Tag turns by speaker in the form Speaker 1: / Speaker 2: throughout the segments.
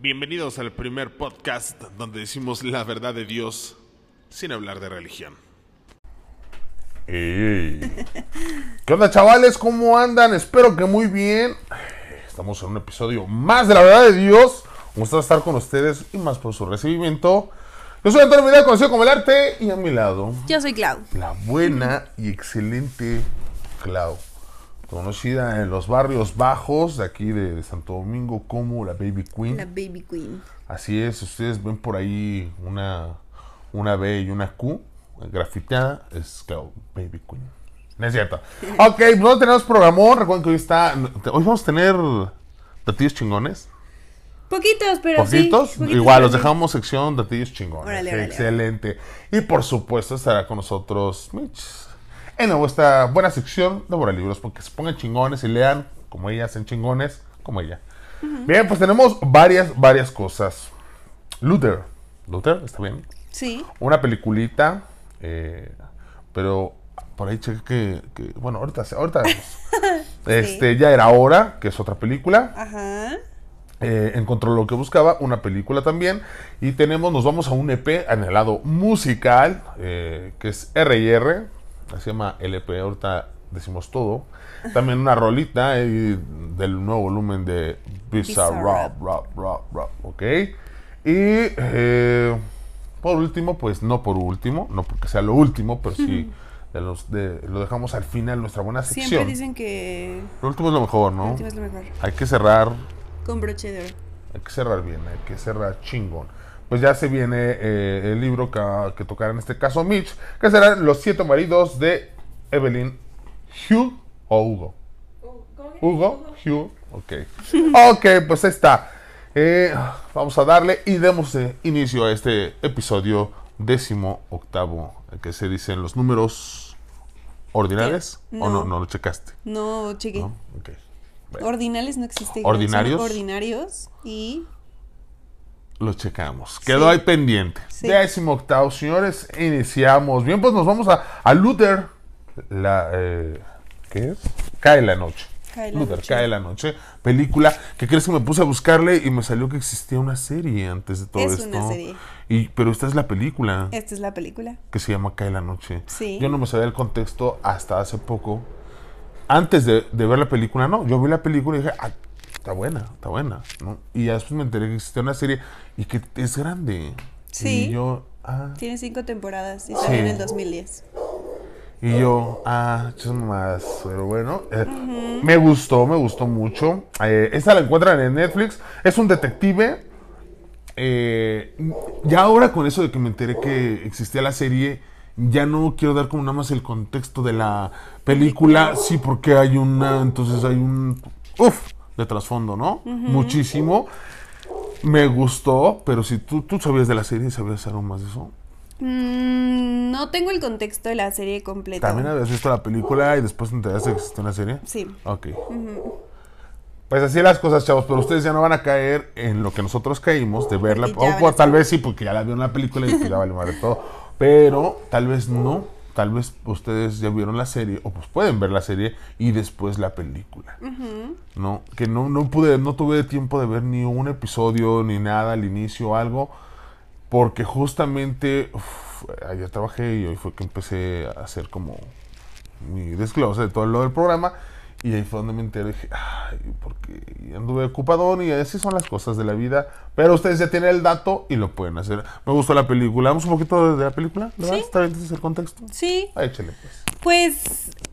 Speaker 1: Bienvenidos al primer podcast donde decimos la verdad de Dios sin hablar de religión.
Speaker 2: Ey. ¿Qué onda, chavales? ¿Cómo andan? Espero que muy bien. Estamos en un episodio más de la verdad de Dios. Un gusto estar con ustedes y más por su recibimiento. Yo soy Antonio Vidal, conocido como el arte, y a mi lado,
Speaker 3: Yo soy Clau.
Speaker 2: la buena y excelente Clau. Conocida en los barrios bajos de aquí de Santo Domingo como la Baby Queen.
Speaker 3: La Baby Queen.
Speaker 2: Así es, ustedes ven por ahí una, una B y una Q grafiteada, es claro, Baby Queen. No es cierto. Ok, pues no tenemos programón. Recuerden que hoy está. Hoy vamos a tener datillos chingones.
Speaker 3: Poquitos, pero
Speaker 2: Poquitos.
Speaker 3: sí. poquitos,
Speaker 2: Igual, los dejamos sección datillos chingones.
Speaker 3: Órale, órale,
Speaker 2: Excelente. Y por supuesto estará con nosotros Mitch. En esta buena sección de libros porque se pongan chingones y lean como ella, hacen chingones como ella. Bien, pues tenemos varias, varias cosas. Luther. Luther, ¿está bien?
Speaker 3: Sí.
Speaker 2: Una peliculita, eh, pero por ahí cheque que, que- bueno, ahorita, ahorita vemos. Este, ya era hora, que es otra película.
Speaker 3: Ajá.
Speaker 2: Eh, encontró lo que buscaba, una película también. Y tenemos, nos vamos a un EP en el lado musical, eh, que es R&R, se llama LP, ahorita decimos todo. También una rolita eh, del nuevo volumen de Bizarre
Speaker 3: Bizarrap.
Speaker 2: Rap, Rap, Rap, Rap, ¿ok? Y eh, por último, pues no por último, no porque sea lo último, pero sí de los de- lo dejamos al final, nuestra buena sección.
Speaker 3: Siempre dicen que
Speaker 2: Lo último es lo mejor, ¿no?
Speaker 3: último es lo mejor.
Speaker 2: Hay que cerrar
Speaker 3: Con broche de oro.
Speaker 2: hay que cerrar bien, hay que cerrar chingón. Pues ya se viene eh, el libro que, que tocará en este caso Mitch, que serán Los siete maridos de Evelyn Hugh o Hugo. Hugo, Hugh, ok. Ok, pues ahí está. Eh, vamos a darle y demos eh, inicio a este episodio décimo octavo, que se dicen los números ordinales. ¿O no?
Speaker 3: No.
Speaker 2: Lo checaste.
Speaker 3: No, cheque.
Speaker 2: ¿no? Ok. Bueno.
Speaker 3: Ordinales no existe.
Speaker 2: ¿Ordinarios?
Speaker 3: Ordinarios y
Speaker 2: Lo checamos. Quedó ahí pendiente.
Speaker 3: Sí.
Speaker 2: Décimo octavo, señores. Iniciamos. Bien, pues nos vamos a, a Luther. La, eh, ¿Qué es? Cae la noche.
Speaker 3: Cae la
Speaker 2: Luther,
Speaker 3: noche.
Speaker 2: cae la noche. Película que crees que me puse a buscarle y me salió que existía una serie antes de todo
Speaker 3: Es
Speaker 2: esto.
Speaker 3: una serie.
Speaker 2: Y, pero esta es la película
Speaker 3: esta es la película.
Speaker 2: que se llama Cae la noche.
Speaker 3: Sí.
Speaker 2: Yo no me sabía el contexto hasta hace poco. Antes de, de ver la película, no. Yo vi la película y dije, ah, está buena, está buena. ¿no? Y ya después me enteré que existía una serie y que es grande.
Speaker 3: Sí.
Speaker 2: Y yo, ah,
Speaker 3: Tiene cinco temporadas y
Speaker 2: Sí.
Speaker 3: salió en el 2010.
Speaker 2: y yo, ah, más. Pero bueno, eh, me gustó, me gustó mucho. Eh, esta la encuentran en Netflix. Es un detective. Eh, ya ahora con eso de que me enteré que existía la serie, ya no quiero dar como nada más el contexto de la película. Sí, porque hay una, entonces hay un, uff, de trasfondo, ¿no? Muchísimo. Me gustó, pero si tú, tú sabías de la serie, ¿sabías algo más de eso?
Speaker 3: Mm, no tengo el contexto de la serie completa.
Speaker 2: ¿También habías visto la película y después te enteraste que existía una serie?
Speaker 3: Sí.
Speaker 2: Ok. Pues así las cosas, chavos, pero ustedes ya no van a caer en lo que nosotros caímos de verla. O tal vez sí, porque ya la vieron la película y ya vale madre todo. Pero tal vez no. Tal vez ustedes ya vieron la serie, o pues pueden ver la serie y después la película. No, que no, no pude, no tuve tiempo de ver ni un episodio, ni nada al inicio o algo. Porque justamente uf, ayer trabajé y hoy fue que empecé a hacer como mi desglose de todo lo del programa. Y ahí fue donde me enteré. Dije, ay, porque anduve ocupadón y así son las cosas de la vida. Pero ustedes ya tienen el dato y lo pueden hacer. Me gustó la película. Vamos un poquito de la película, ¿verdad?
Speaker 3: Sí.
Speaker 2: ¿Está bien entonces el contexto?
Speaker 3: Sí.
Speaker 2: Ah, échale pues.
Speaker 3: Pues,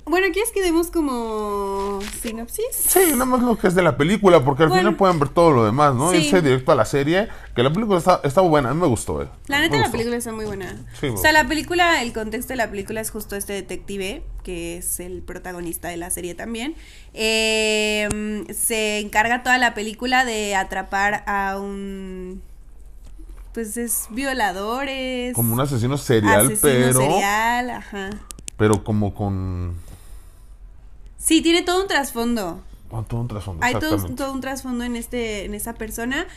Speaker 3: bueno, ¿quieres que demos como sinopsis?
Speaker 2: Sí, nada más lo que es de la película, porque al
Speaker 3: Bueno.
Speaker 2: final pueden ver todo lo demás, ¿no?
Speaker 3: Sí.
Speaker 2: Irse directo a la serie, que la película está, está buena, a mí me gustó, eh.
Speaker 3: La neta, la película está muy buena.
Speaker 2: Sí,
Speaker 3: o sea, la película, el contexto de la película es justo este detective, que es el protagonista de la serie también. Eh, se encarga toda la película de atrapar a un. Pues es violadores.
Speaker 2: Como un asesino serial,
Speaker 3: asesino
Speaker 2: pero.
Speaker 3: serial, ajá.
Speaker 2: Pero como con.
Speaker 3: Sí, tiene todo un trasfondo.
Speaker 2: Con todo un trasfondo.
Speaker 3: Hay todo, un trasfondo en este, en esa persona.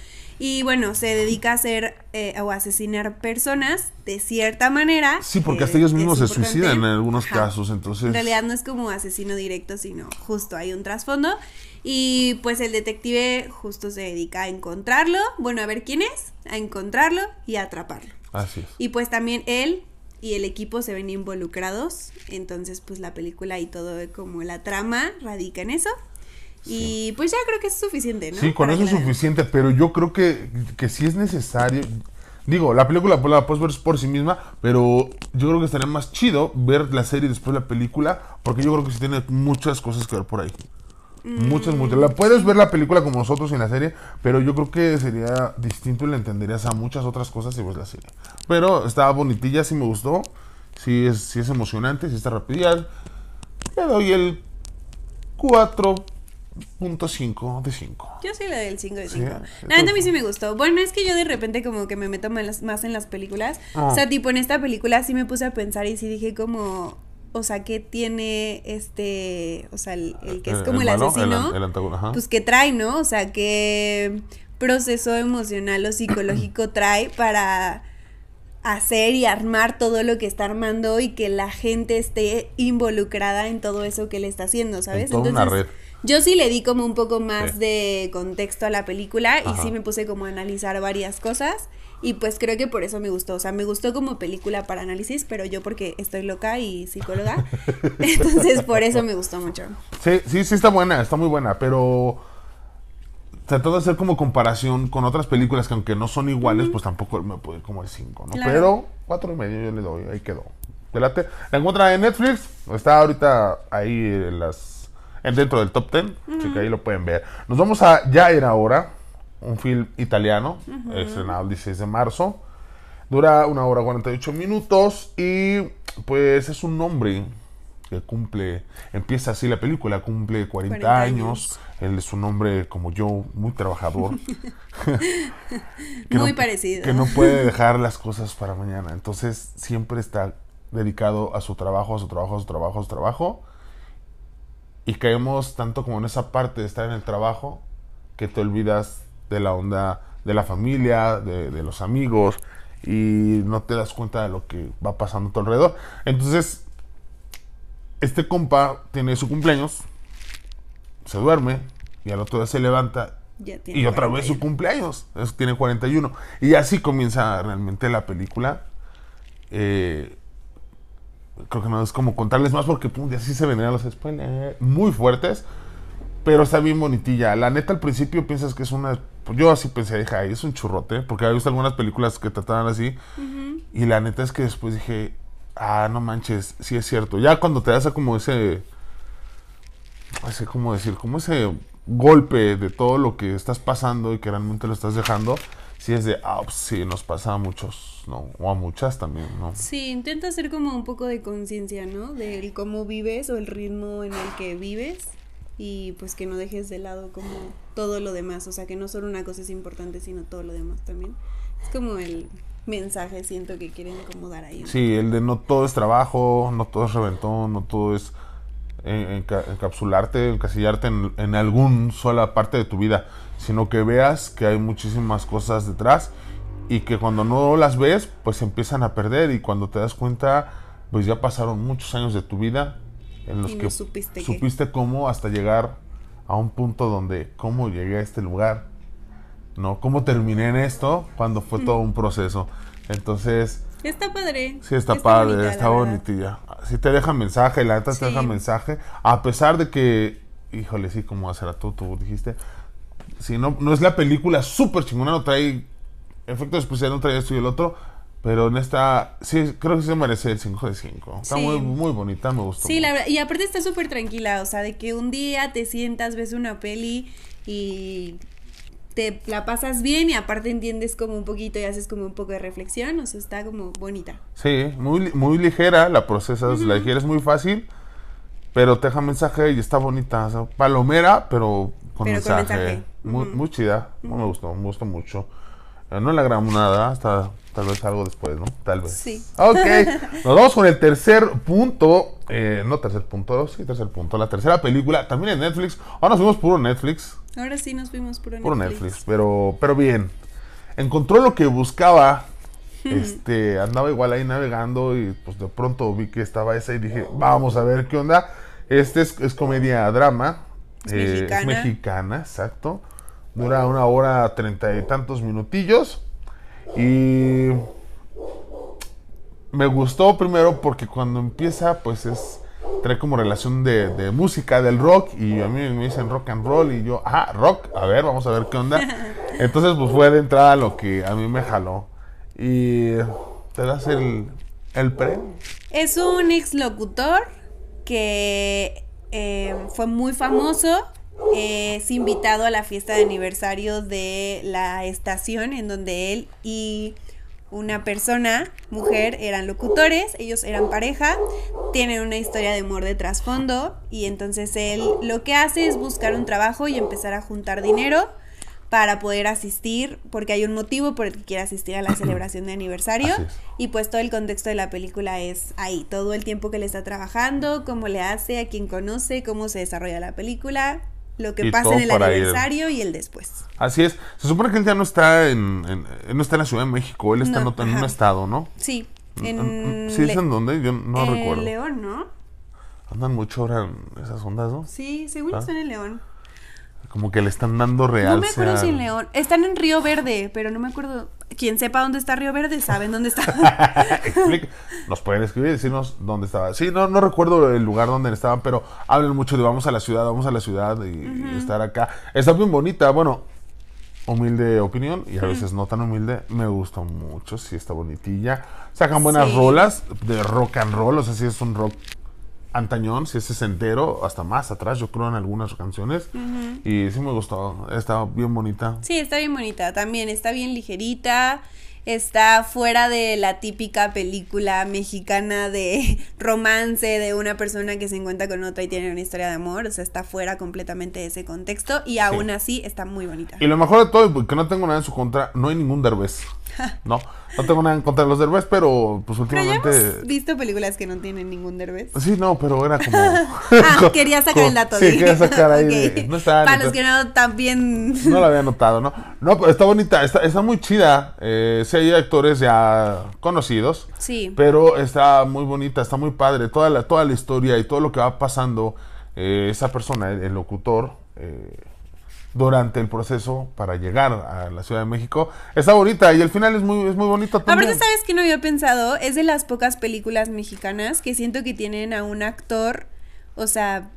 Speaker 3: Y bueno, se dedica a hacer eh, o a asesinar personas de cierta manera.
Speaker 2: Sí, porque
Speaker 3: eh,
Speaker 2: hasta ellos mismos se suicidan en algunos
Speaker 3: Ajá.
Speaker 2: casos, entonces...
Speaker 3: En realidad no es como asesino directo, sino justo hay un trasfondo. Y pues el detective justo se dedica a encontrarlo, bueno, a ver quién es, a encontrarlo y a atraparlo.
Speaker 2: Así es.
Speaker 3: Y pues también él y el equipo se ven involucrados, entonces pues la película y todo como la trama radica en eso. Y pues ya creo que es suficiente, ¿no?
Speaker 2: Sí, con
Speaker 3: Para
Speaker 2: eso es
Speaker 3: la
Speaker 2: suficiente, pero yo creo que, que sí es necesario. Digo, la película la puedes ver por sí misma, pero yo creo que estaría más chido ver la serie después la película, porque yo creo que sí tiene muchas cosas que ver por ahí. Muchas, muchas. La puedes ver la película como nosotros en la serie, pero yo creo que sería distinto y le entenderías a muchas otras cosas si ves la serie. Pero estaba bonitilla, sí me gustó. Sí es, sí es emocionante, sí está rapidilla. Le doy el 4.5 de 5.
Speaker 3: Yo sí le doy el 5 de 5.
Speaker 2: Sí,
Speaker 3: neta a mí sí me gustó. Bueno, es que yo de repente como que me meto más, más en las películas.
Speaker 2: Ah.
Speaker 3: O sea, tipo en esta película sí me puse a pensar y sí dije como, o sea, ¿qué tiene este, o sea, el, el que es
Speaker 2: El-
Speaker 3: como
Speaker 2: el
Speaker 3: el,
Speaker 2: malo,
Speaker 3: asesino?
Speaker 2: el- el antagon- ajá.
Speaker 3: Pues que trae, ¿no? O sea, qué proceso emocional o psicológico trae para hacer y armar todo lo que está armando y que la gente esté involucrada en todo eso que él está haciendo, ¿sabes?
Speaker 2: toda una red.
Speaker 3: yo sí le di como un poco más
Speaker 2: Sí.
Speaker 3: de contexto a la película y sí me puse como a analizar varias cosas y pues creo que por eso me gustó, o sea, me gustó como película para análisis, pero yo porque estoy loca y psicóloga, entonces por eso me gustó mucho.
Speaker 2: Sí, sí, sí está buena, está muy buena, pero trató de hacer como comparación con otras películas que aunque no son iguales, pues tampoco me puede ir como el 5, ¿no?
Speaker 3: Claro.
Speaker 2: Pero cuatro y medio yo le doy, ahí quedó. ¿Te late? La encuentra en Netflix, está ahorita ahí en las en- dentro del top 10, así que ahí lo pueden ver. Nos vamos a Ya era hora, un film italiano, estrenado el 16 de marzo. Dura una hora 48 minutos y pues es un hombre que cumple, empieza así la película, cumple 40,
Speaker 3: 40
Speaker 2: años. Él es un hombre como yo, muy trabajador.
Speaker 3: Muy
Speaker 2: no-
Speaker 3: parecido.
Speaker 2: Que no puede dejar las cosas para mañana. Entonces siempre está dedicado a su trabajo, a su trabajo, a su trabajo, a su trabajo. Y caemos tanto como en esa parte de estar en el trabajo que te olvidas de la onda de la familia, de, de los amigos y no te das cuenta de lo que va pasando a tu alrededor. Entonces, este compa tiene su cumpleaños, se duerme y al otro día se levanta
Speaker 3: Ya tiene
Speaker 2: y otra vez
Speaker 3: 41.
Speaker 2: su cumpleaños. Es- tiene 41. Y así comienza realmente la película. Eh, creo que no es como contarles más porque pum, ya sí se venían los spoilers muy fuertes. Pero está bien bonitilla. La neta, al principio piensas que es una. Pues Yo así pensé, dije, ay, es un churrote. Porque había visto algunas películas que trataban así. Y la neta es que después dije, ah, no manches, sí es cierto. Ya cuando te das a como ese. Ese, ¿cómo decir? Como ese golpe de todo lo que estás pasando y que realmente lo estás dejando. Sí es de, ah, pues sí, nos pasa a muchos, ¿no? O a muchas también, ¿no?
Speaker 3: Sí, intenta hacer como un poco de conciencia, ¿no? Del cómo vives o el ritmo en el que vives y pues que no dejes de lado como todo lo demás, o sea, que no solo una cosa es importante, sino todo lo demás también. Es como el mensaje, siento que quieren como dar ahí.
Speaker 2: Sí, el de no todo es trabajo, no todo es reventón, no todo es eh, enca- encapsularte, encasillarte en, en alguna sola parte de tu vida, sino que veas que hay muchísimas cosas detrás y que cuando no las ves, pues empiezan a perder y cuando te das cuenta, pues ya pasaron muchos años de tu vida en los
Speaker 3: Y no
Speaker 2: que
Speaker 3: supiste
Speaker 2: cómo hasta llegar a un punto donde, ¿cómo llegué a este lugar? ¿No? ¿Cómo terminé en esto cuando fue todo un proceso? Entonces,
Speaker 3: Está padre.
Speaker 2: Sí, está, padre,
Speaker 3: bonita,
Speaker 2: está bonitilla. Sí te deja mensaje, la neta te deja mensaje. A pesar de que, híjole, sí, como hacer a tú, tú dijiste. Si no, no es la película súper chingona, no trae efectos especiales, no trae esto y el otro. Pero en esta, sí, creo que se merece el 5 de 5. Está
Speaker 3: Sí.
Speaker 2: muy, muy bonita, me gustó.
Speaker 3: Sí, la
Speaker 2: mucho.
Speaker 3: verdad, y aparte está súper tranquila, o sea, de que un día te sientas, ves una peli y te la pasas bien y aparte entiendes como un poquito y haces como un poco de reflexión, o sea, está como bonita.
Speaker 2: Sí, muy, muy ligera, la procesas, la digieres muy fácil. Pero te deja mensaje y está bonita. o sea, palomera, pero con
Speaker 3: Pero con
Speaker 2: mensaje. Muy,
Speaker 3: Ujú.
Speaker 2: muy chida. No me gustó, me gustó mucho. Eh, no le agregamos nada, hasta tal vez algo después, ¿no? Tal vez.
Speaker 3: Sí.
Speaker 2: Ok, nos vamos con el tercer punto. eh, no tercer punto, sí, tercer punto. La tercera película, también en Netflix. Ahora nos fuimos puro Netflix.
Speaker 3: Ahora sí nos fuimos por
Speaker 2: Puro Netflix, pero, pero bien. Encontró lo que buscaba. Este, andaba igual ahí navegando y pues de pronto vi que estaba esa y dije, vamos a ver qué onda. Este es, es comedia drama.
Speaker 3: Es
Speaker 2: eh,
Speaker 3: mexicana.
Speaker 2: es mexicana, exacto. Dura una hora treinta y tantos minutillos. Y me gustó primero porque cuando empieza, pues es. Trae como relación de, de música, del rock, y a mí me dicen rock and roll, y yo, ah, rock, a ver, vamos a ver qué onda. Entonces, pues fue de entrada lo que a mí me jaló. Y te das el, el pre.
Speaker 3: Es un ex locutor que eh, fue muy famoso. Es invitado a la fiesta de aniversario de la estación en donde él y una persona, mujer, eran locutores, ellos eran pareja, tienen una historia de amor de trasfondo y entonces él lo que hace es buscar un trabajo y empezar a juntar dinero para poder asistir, porque hay un motivo por el que quiere asistir a la celebración de aniversario. Y pues todo el contexto de la película es ahí, todo el tiempo que le está trabajando, cómo le hace, a quién conoce, cómo se desarrolla la película, lo que pasa en el
Speaker 2: ir.
Speaker 3: aniversario y el después.
Speaker 2: Así es. Se supone que él ya no está en, en- él no está en la Ciudad de México, él está en
Speaker 3: No,
Speaker 2: en, un estado, ¿no?
Speaker 3: Sí,
Speaker 2: Mm,
Speaker 3: en,
Speaker 2: ¿Sí
Speaker 3: Le-
Speaker 2: es en dónde? Yo no
Speaker 3: en
Speaker 2: recuerdo.
Speaker 3: León, ¿no?
Speaker 2: Andan mucho ahora en esas ondas, ¿no?
Speaker 3: Sí, según
Speaker 2: Ah.
Speaker 3: están en León.
Speaker 2: Como que le están dando real.
Speaker 3: No me acuerdo si en León. Están en Río Verde, pero no me acuerdo. Quien sepa dónde está Río Verde, saben dónde está.
Speaker 2: Nos pueden escribir y decirnos dónde estaba. Sí, no, no recuerdo el lugar donde estaban, pero hablan mucho de vamos a la ciudad, vamos a la ciudad y, y estar acá. Está bien bonita, bueno, humilde opinión y a veces no tan humilde. Me gustó mucho, sí está bonitilla. Sacan buenas
Speaker 3: Sí.
Speaker 2: rolas de rock and roll, o sea, sí es un rock antañón, si es entero, hasta más atrás, yo creo en algunas canciones. Y sí me gustó, está bien bonita.
Speaker 3: Sí, está bien bonita también, está bien ligerita, está fuera de la típica película mexicana de romance de una persona que se encuentra con otra y tiene una historia de amor, o sea, está fuera completamente de ese contexto y aún así está muy bonita.
Speaker 2: Y lo mejor de todo, y que no tengo nada en su contra, no hay ningún derbez. No, no tengo nada en contra de los derbez, pero pues
Speaker 3: Pero ya
Speaker 2: últimamente...
Speaker 3: hemos visto películas que no tienen ningún derbez.
Speaker 2: Sí, no, pero era como...
Speaker 3: Ah, quería sacar el dato.
Speaker 2: Sí,
Speaker 3: de-
Speaker 2: quería sacar ahí. De- no estaba
Speaker 3: Para los que no también...
Speaker 2: No lo había notado, ¿no? No, pero está bonita, está, está muy chida. Eh, sí hay actores ya conocidos.
Speaker 3: Sí.
Speaker 2: Pero está muy bonita, está muy padre. Toda la, toda la historia y todo lo que va pasando eh, esa persona, el, el locutor, eh, durante el proceso para llegar a la Ciudad de México, está bonita y el final es muy, es muy bonito también.
Speaker 3: Aparte, ¿sabes qué no había pensado? Es de las pocas películas mexicanas que siento que tienen a un actor, o sea,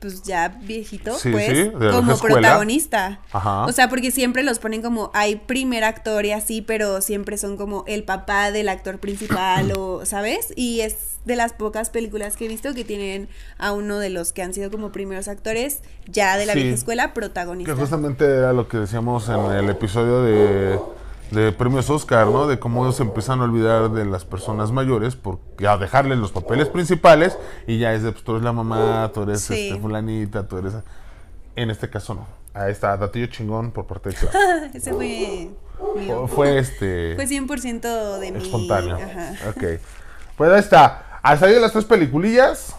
Speaker 3: pues ya viejito,
Speaker 2: Sí,
Speaker 3: pues,
Speaker 2: sí,
Speaker 3: como protagonista.
Speaker 2: Ajá.
Speaker 3: O sea, porque siempre los ponen como, hay primer actor y así, pero siempre son como el papá del actor principal o, ¿sabes? Y es de las pocas películas que he visto que tienen a uno de los que han sido como primeros actores, ya de la
Speaker 2: Sí.
Speaker 3: vieja escuela,
Speaker 2: Que
Speaker 3: protagonista.
Speaker 2: justamente era lo que decíamos en el episodio de, de premios Oscar, ¿no? De cómo ellos se empiezan a olvidar de las personas mayores porque a dejarles los papeles principales y ya es de, pues tú eres la mamá, tú eres
Speaker 3: Sí.
Speaker 2: este, fulanita, tú eres... En este caso no. Ahí está, datillo chingón por parte de Clara.
Speaker 3: Ese fue mío.
Speaker 2: Fue- este...
Speaker 3: Fue 100% de mi...
Speaker 2: espontáneo.
Speaker 3: Ajá.
Speaker 2: Ok. Pues ahí está. Han salido las tres peliculillas.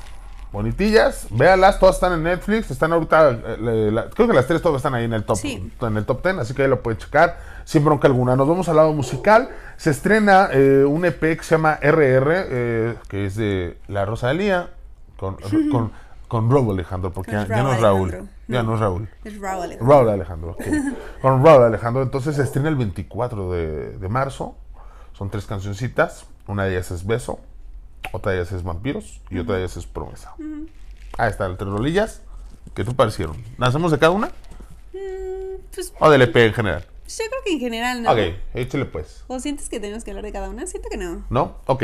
Speaker 2: Bonitillas. Véanlas, todas están en Netflix. Están ahorita. eh, la- creo que las tres todas están ahí en el top.
Speaker 3: Sí.
Speaker 2: En el top 10. Así que ahí lo pueden checar. Sin bronca alguna. Nos vamos al lado musical. Se estrena eh, un EP que se llama RR. eh, que es de La Rosalía. Con, con, con Raúl Alejandro. Porque ya, ya no es
Speaker 3: Raúl. Alejandro.
Speaker 2: Ya no es Raúl.
Speaker 3: Es Raúl Alejandro.
Speaker 2: Raúl Alejandro. Con Raúl Alejandro, entonces se estrena el 24 de, de marzo. Son tres cancioncitas. Una de ellas es Beso, otra de ellas es Vampiros y otra de ellas es Promesa. Ahí están, tres rolillas. ¿Qué te parecieron? ¿Las hacemos de cada una?
Speaker 3: Pues
Speaker 2: ¿O del EP en general?
Speaker 3: yo creo que en general no.
Speaker 2: Ok, échale pues.
Speaker 3: ¿O sientes que tenemos que hablar de cada una? Siento que no.
Speaker 2: ¿No? Ok.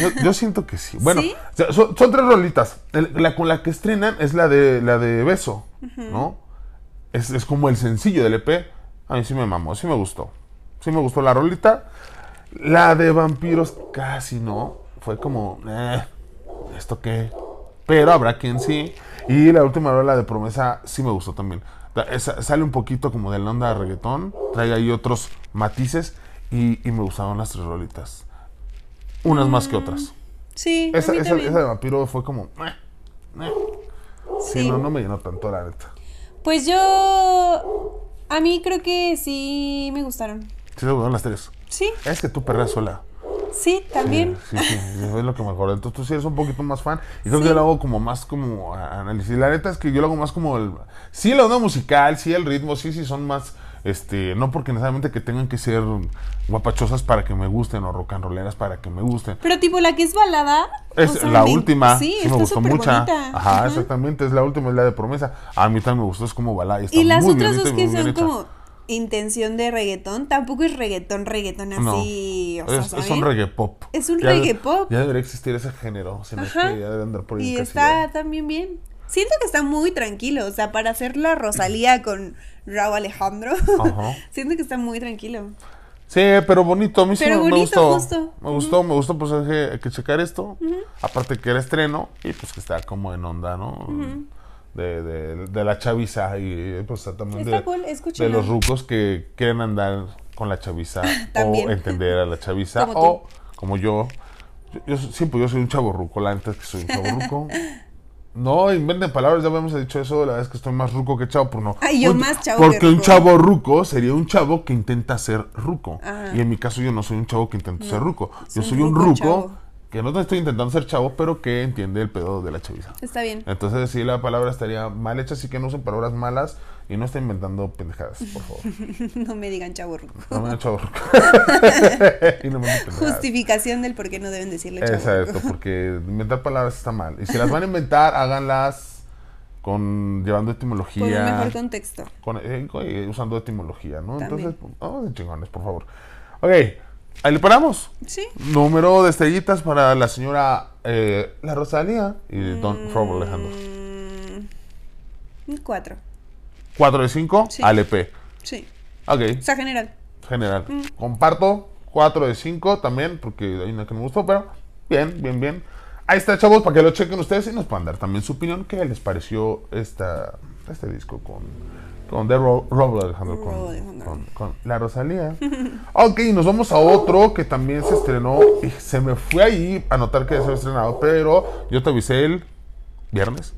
Speaker 2: Yo, yo siento que sí. Bueno,
Speaker 3: ¿Sí?
Speaker 2: son, son tres rolitas. La con la que estrenan es la de la de Beso, ¿no? Es, es como el sencillo del EP. A mí sí me mamó, sí me gustó. Sí me gustó la rolita. La de Vampiros casi no. Fue como, eh, ¿esto qué? Pero habrá quien sí. Y la última rola de Promesa sí me gustó también. Esa- sale un poquito como de la onda de reggaetón, trae ahí otros matices y, y me gustaron las tres rolitas. Unas más que otras.
Speaker 3: Sí,
Speaker 2: Esa, esa, esa de vampiro fue como... "Meh, meh". Sí,
Speaker 3: Sí.
Speaker 2: no, no me llenó tanto la neta.
Speaker 3: Pues yo. A mí creo que sí me gustaron.
Speaker 2: Sí, se gustaron las tres.
Speaker 3: Sí,
Speaker 2: Es que tú perras sola.
Speaker 3: Sí, también.
Speaker 2: Sí, sí, sí, es lo que me acuerdo. Entonces tú sí eres un poquito más fan. Y creo
Speaker 3: Sí.
Speaker 2: que yo lo hago como más como análisis. La neta es que yo lo hago más como el... Sí, la onda musical, sí, el ritmo, sí, sí, son más... Este, no porque necesariamente que tengan que ser guapachosas para que me gusten o rock and rolleras para que me gusten.
Speaker 3: Pero tipo la que es balada.
Speaker 2: Es
Speaker 3: o sea,
Speaker 2: la
Speaker 3: me-
Speaker 2: última,
Speaker 3: Sí,
Speaker 2: sí, me gustó
Speaker 3: bonita.
Speaker 2: Ajá,
Speaker 3: Ajá.
Speaker 2: exactamente, es la última, es la de promesa. A mí también me gustó, es como balada. Y, está
Speaker 3: Y las
Speaker 2: muy
Speaker 3: otras
Speaker 2: bien
Speaker 3: dos que son como intención de reggaetón, tampoco es reggaetón, reggaetón así, o sea,
Speaker 2: es, es un reggae pop.
Speaker 3: Es un
Speaker 2: Ya de-
Speaker 3: reggae pop.
Speaker 2: Ya debería existir ese género,
Speaker 3: Ajá.
Speaker 2: que ya debe andar por ahí
Speaker 3: Y está también bien. Siento que está muy tranquilo, o sea, para hacer la Rosalía con Raúl Alejandro.
Speaker 2: Ajá.
Speaker 3: Siento que está muy tranquilo.
Speaker 2: Sí, pero bonito, a mí sí
Speaker 3: Pero
Speaker 2: me, me gustó.
Speaker 3: justo.
Speaker 2: Me gustó, me gustó, pues hay que, hay que checar esto. Aparte que era estreno y pues que está como en onda, ¿no? De, de, de la chaviza y pues también de,
Speaker 3: cool,
Speaker 2: de los rucos que quieren andar con la chaviza o entender a la chaviza
Speaker 3: Como tú.
Speaker 2: o como yo. Yo, yo sí, pues yo soy un chavo ruco, la neta es que soy un chavo ruco. No, inventen palabras, ya habíamos dicho eso, la verdad es que estoy más ruco que chavo, por no.
Speaker 3: Ay, yo
Speaker 2: Un-
Speaker 3: más chavo que
Speaker 2: Porque un chavo ruco sería un chavo que intenta ser ruco.
Speaker 3: Ajá.
Speaker 2: Y en mi caso yo no soy un chavo que intenta ser ruco. Yo soy
Speaker 3: un ruco
Speaker 2: ruco. Que no te estoy intentando ser chavo, pero que entiende el pedo de la chaviza.
Speaker 3: Está bien.
Speaker 2: Entonces sí, la palabra estaría mal hecha, así que no usen palabras malas y no estén inventando pendejadas, por favor.
Speaker 3: No me digan chavo ruco.
Speaker 2: No me digan chavo ruco. y no.
Speaker 3: Justificación del por qué no deben decirle chavo
Speaker 2: Exacto, porque inventar palabras está mal. Y si las van a inventar, háganlas con llevando etimología.
Speaker 3: Con un mejor contexto.
Speaker 2: con- eh, eh, usando etimología, ¿no?
Speaker 3: También.
Speaker 2: Entonces, vamos de chingones, por favor. Ok, ahí le paramos.
Speaker 3: Sí.
Speaker 2: Número de estrellitas para la señora eh, La Rosalía y Don Robo Alejandro.
Speaker 3: Mm, cuatro.
Speaker 2: 4 de 5,
Speaker 3: Sí.
Speaker 2: ALP.
Speaker 3: Sí.
Speaker 2: Ok,
Speaker 3: O sea, general.
Speaker 2: general. Comparto 4 de 5 también, porque hay una que no me gustó, pero bien, bien, bien. Ahí está, chavos, para que lo chequen ustedes y nos puedan dar también su opinión. ¿Qué les pareció esta, este disco con, con The Ro Robo Alejandro? Con,
Speaker 3: Robo Alejandro.
Speaker 2: con- con La Rosalía. ok, nos vamos a otro que también se estrenó y se me fue ahí a notar que se había estrenado, pero yo te avisé el viernes.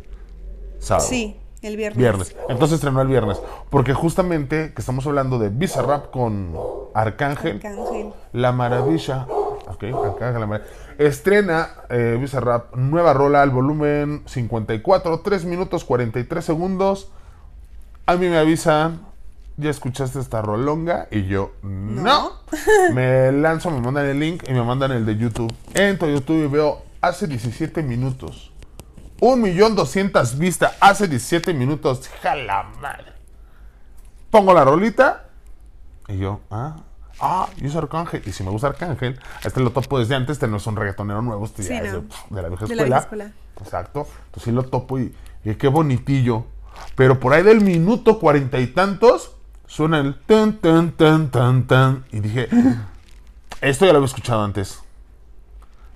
Speaker 2: Sábado.
Speaker 3: Sí, el viernes.
Speaker 2: Viernes. Entonces estrenó el viernes. Porque justamente que estamos hablando de Bizarrap con Arcángel,
Speaker 3: Arcángel.
Speaker 2: La Maravilla. Ok, Arcángel, La Maravilla. Estrena eh, Bizarrap, nueva rola al volumen 54, 3 minutos 43 segundos. A mí me avisan, ya escuchaste esta rolonga y yo no.
Speaker 3: No.
Speaker 2: me lanzo, me mandan el link y me mandan el de YouTube. Entro a YouTube y veo hace 17 minutos. Un millón doscientas vistas hace 17 minutos. ¡Jala madre! Pongo la rolita y yo, ah, ah, yo soy Arcángel. Y si me gusta Arcángel, este lo topo desde antes, este no es un reggaetonero nuevo, este
Speaker 3: Sí,
Speaker 2: ya es de, de la vieja
Speaker 3: De la
Speaker 2: escuela.
Speaker 3: vieja escuela.
Speaker 2: Exacto. Entonces sí lo topo y, y qué bonitillo. Pero por ahí del minuto cuarenta y tantos, suena el tan, tan, tan, tan, tan. Y dije, esto ya lo había escuchado antes.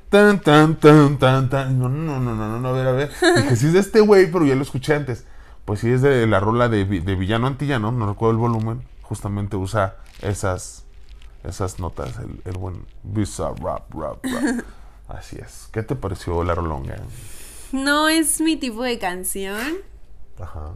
Speaker 2: Tan, tan, tan, tan, tan. No, no, no, no, no, no, a ver, a ver. Dije, sí es de este güey, pero ya lo escuché antes. Pues sí es de la rola de, de Villano Antillano, no recuerdo el volumen. Justamente usa esas, esas notas, el, el buen Visa Rap, Rap, Rap. Así es. ¿Qué te pareció la rolonga?
Speaker 3: No es mi tipo de canción.
Speaker 2: Ajá.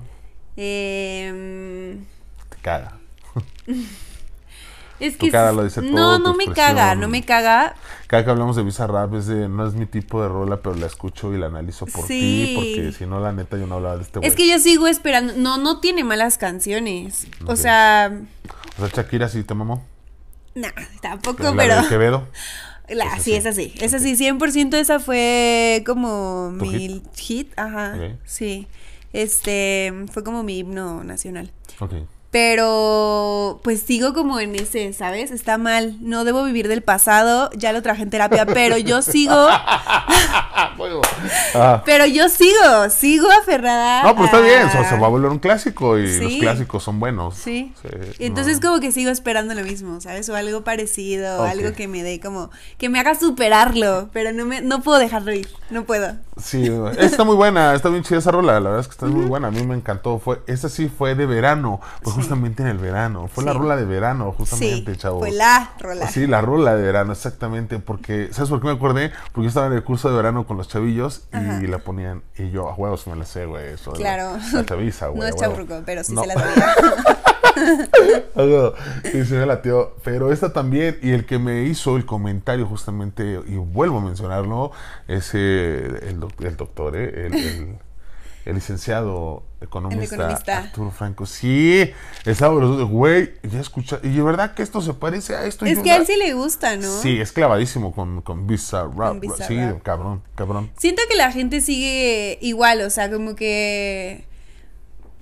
Speaker 3: Em,
Speaker 2: Te caga.
Speaker 3: es
Speaker 2: Tu
Speaker 3: que
Speaker 2: cara lo dice todo,
Speaker 3: no, no me caga, no me caga.
Speaker 2: Cada que hablamos de Visa Rap es de, no es mi tipo de rola, pero la escucho y la analizo por
Speaker 3: Sí.
Speaker 2: ti, porque si no, la neta, yo no hablaba de este güey.
Speaker 3: Es que yo sigo esperando. No, no tiene malas canciones. O sea,
Speaker 2: O sea, Shakira sí te mamó.
Speaker 3: nah, tampoco, pero.
Speaker 2: de Quevedo.
Speaker 3: La,
Speaker 2: Esa
Speaker 3: sí,
Speaker 2: sí.
Speaker 3: esa sí. Esa sí, 100% esa fue como
Speaker 2: ¿Tu
Speaker 3: mi hit? Ajá. Sí. Este, fue como mi himno nacional.
Speaker 2: Ok.
Speaker 3: Pero pues sigo como en ese, ¿sabes? Está mal. No debo vivir del pasado. Ya lo traje en terapia, pero yo sigo.
Speaker 2: Ah.
Speaker 3: pero yo sigo, sigo aferrada.
Speaker 2: No, pero está
Speaker 3: a-
Speaker 2: bien, se va a volver un clásico y los clásicos son buenos.
Speaker 3: Sí. Entonces
Speaker 2: no.
Speaker 3: como que sigo esperando lo mismo, ¿sabes? O algo parecido, algo que me dé como, que me haga superarlo, pero no me, no puedo dejarlo ir, no puedo.
Speaker 2: Sí, está muy buena, está bien chida esa rola, la verdad es que está muy buena, a mí me encantó. Fue, esa sí fue de verano, pues
Speaker 3: Sí.
Speaker 2: Justamente en el verano, fue la rola de verano, justamente,
Speaker 3: sí,
Speaker 2: chavo.
Speaker 3: fue la rola.
Speaker 2: Sí, la rola de verano, exactamente, porque, ¿sabes por qué me acordé? Porque yo estaba en el curso de verano con los chavillos
Speaker 3: Ajá.
Speaker 2: y la ponían, y yo, a huevos me la sé, güey, eso. la-
Speaker 3: Claro.
Speaker 2: La, chaviza, güey.
Speaker 3: no es chaburruco, pero sí
Speaker 2: No.
Speaker 3: se la sabía.
Speaker 2: Sí, se me latió. Pero esta también, y el que me hizo el comentario justamente, y vuelvo a mencionarlo, es eh, el, doc- el doctor, eh, el, el- el licenciado economista,
Speaker 3: economista.
Speaker 2: Arturo Franco. Sí, estaba los dos de, güey, ya escucha, y de verdad que esto se parece a esto.
Speaker 3: es que a él sí le gusta, ¿no?
Speaker 2: Sí, es clavadísimo con, con.
Speaker 3: Con Bizarrap.
Speaker 2: Sí, cabrón, cabrón.
Speaker 3: Siento que la gente sigue igual, o sea, como que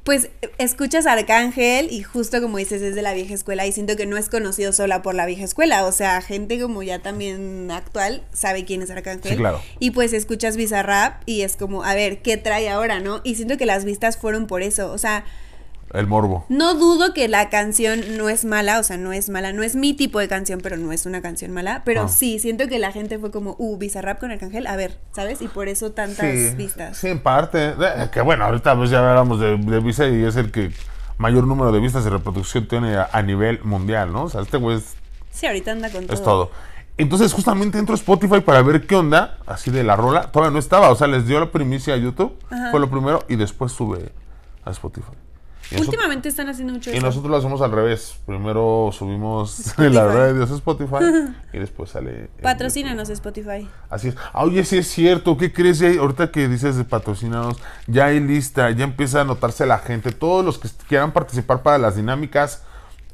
Speaker 3: pues escuchas a Arcángel y justo como dices es de la vieja escuela y siento que no es conocido sola por la vieja escuela, o sea, gente como ya también actual sabe quién es Arcángel.
Speaker 2: Sí, claro.
Speaker 3: Y pues escuchas Bizarrap y es como, a ver, ¿qué trae ahora, no? Y siento que las vistas fueron por eso, o sea,
Speaker 2: El morbo.
Speaker 3: no dudo que la canción no es mala, o sea, no es mala, no es mi tipo de canción, pero no es una canción mala, pero
Speaker 2: Ah.
Speaker 3: sí, siento que la gente fue como, uh, Bizarrap con Arcángel, a ver, ¿sabes? Y por eso tantas
Speaker 2: Sí,
Speaker 3: vistas.
Speaker 2: Sí, en parte. Eh, Que bueno, ahorita pues ya hablamos de, de Visa y es el que mayor número de vistas y reproducción tiene a, a nivel mundial, ¿no? O sea, este güey es,
Speaker 3: Sí, ahorita anda con todo.
Speaker 2: es todo. Entonces, justamente entro a Spotify para ver qué onda, así de la rola. Todavía no estaba, o sea, les dio la primicia a YouTube, fue lo primero, y después sube a Spotify. Y nosotros-
Speaker 3: Últimamente están haciendo mucho
Speaker 2: y
Speaker 3: eso.
Speaker 2: nosotros lo hacemos al revés. Primero subimos
Speaker 3: Spotify.
Speaker 2: la red de Spotify y después sale.
Speaker 3: Patrocínanos. Spotify.
Speaker 2: Así es. Ah, oye, sí es cierto. ¿Qué crees? Ya hay- ahorita que dices de patrocinados, ya hay lista, ya empieza a notarse la gente. Todos los que quieran participar para las dinámicas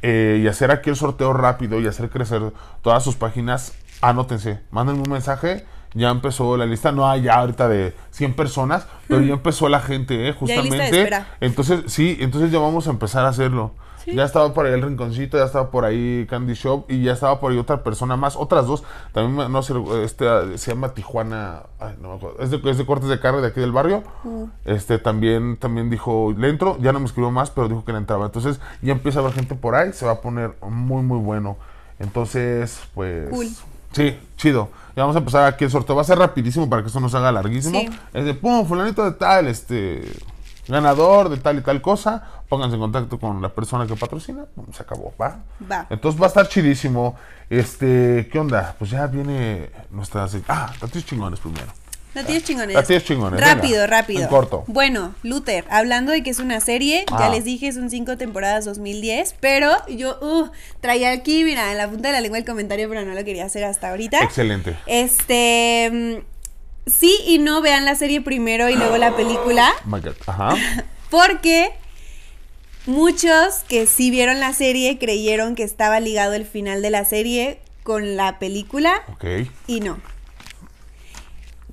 Speaker 2: eh, y hacer aquí el sorteo rápido y hacer crecer todas sus páginas, anótense. Mándenme un mensaje. Ya empezó la lista. No hay ya ahorita de 100 personas, pero ya empezó la gente, ¿eh?
Speaker 3: Ya hay lista de
Speaker 2: Justamente.
Speaker 3: espera.
Speaker 2: Entonces, sí, entonces ya vamos a empezar a hacerlo.
Speaker 3: Sí.
Speaker 2: Ya estaba por ahí el rinconcito, ya estaba por ahí Candy Shop y ya estaba por ahí otra persona más, otras dos. También, no sé, este ah, se llama Tijuana, ay, no me acuerdo. Es de, es de cortes de carne de aquí del barrio. Este también, también dijo, le entro, ya no me escribió más, pero dijo que le entraba. Entonces ya empieza a haber gente por ahí, se va a poner muy, muy bueno. Entonces, pues.
Speaker 3: Cool.
Speaker 2: Sí, chido. Ya vamos a empezar aquí el sorteo. Va a ser rapidísimo para que esto no se haga larguísimo.
Speaker 3: Sí.
Speaker 2: Es de, pum, fulanito de tal, este, ganador de tal y tal cosa. Pónganse en contacto con la persona que patrocina. Se acabó, ¿va?
Speaker 3: Va.
Speaker 2: Entonces va a estar chidísimo. Este, ¿qué onda? Pues ya viene nuestra... Ah, datos chingones primero.
Speaker 3: Noticias chingones.
Speaker 2: Noticias chingones,
Speaker 3: Rápido,
Speaker 2: venga,
Speaker 3: rápido.
Speaker 2: en corto.
Speaker 3: Bueno, Luther, hablando de que es una serie, ya
Speaker 2: Ah.
Speaker 3: les dije, son cinco temporadas 2010, pero yo uh, traía aquí, mira, en la punta de la lengua el comentario, pero no lo quería hacer hasta ahorita.
Speaker 2: Excelente.
Speaker 3: Este. mm, Sí y no vean la serie primero y luego la película,
Speaker 2: Oh my God. Ajá.
Speaker 3: porque muchos que sí vieron la serie creyeron que estaba ligado el final de la serie con la película
Speaker 2: Ok.
Speaker 3: y no.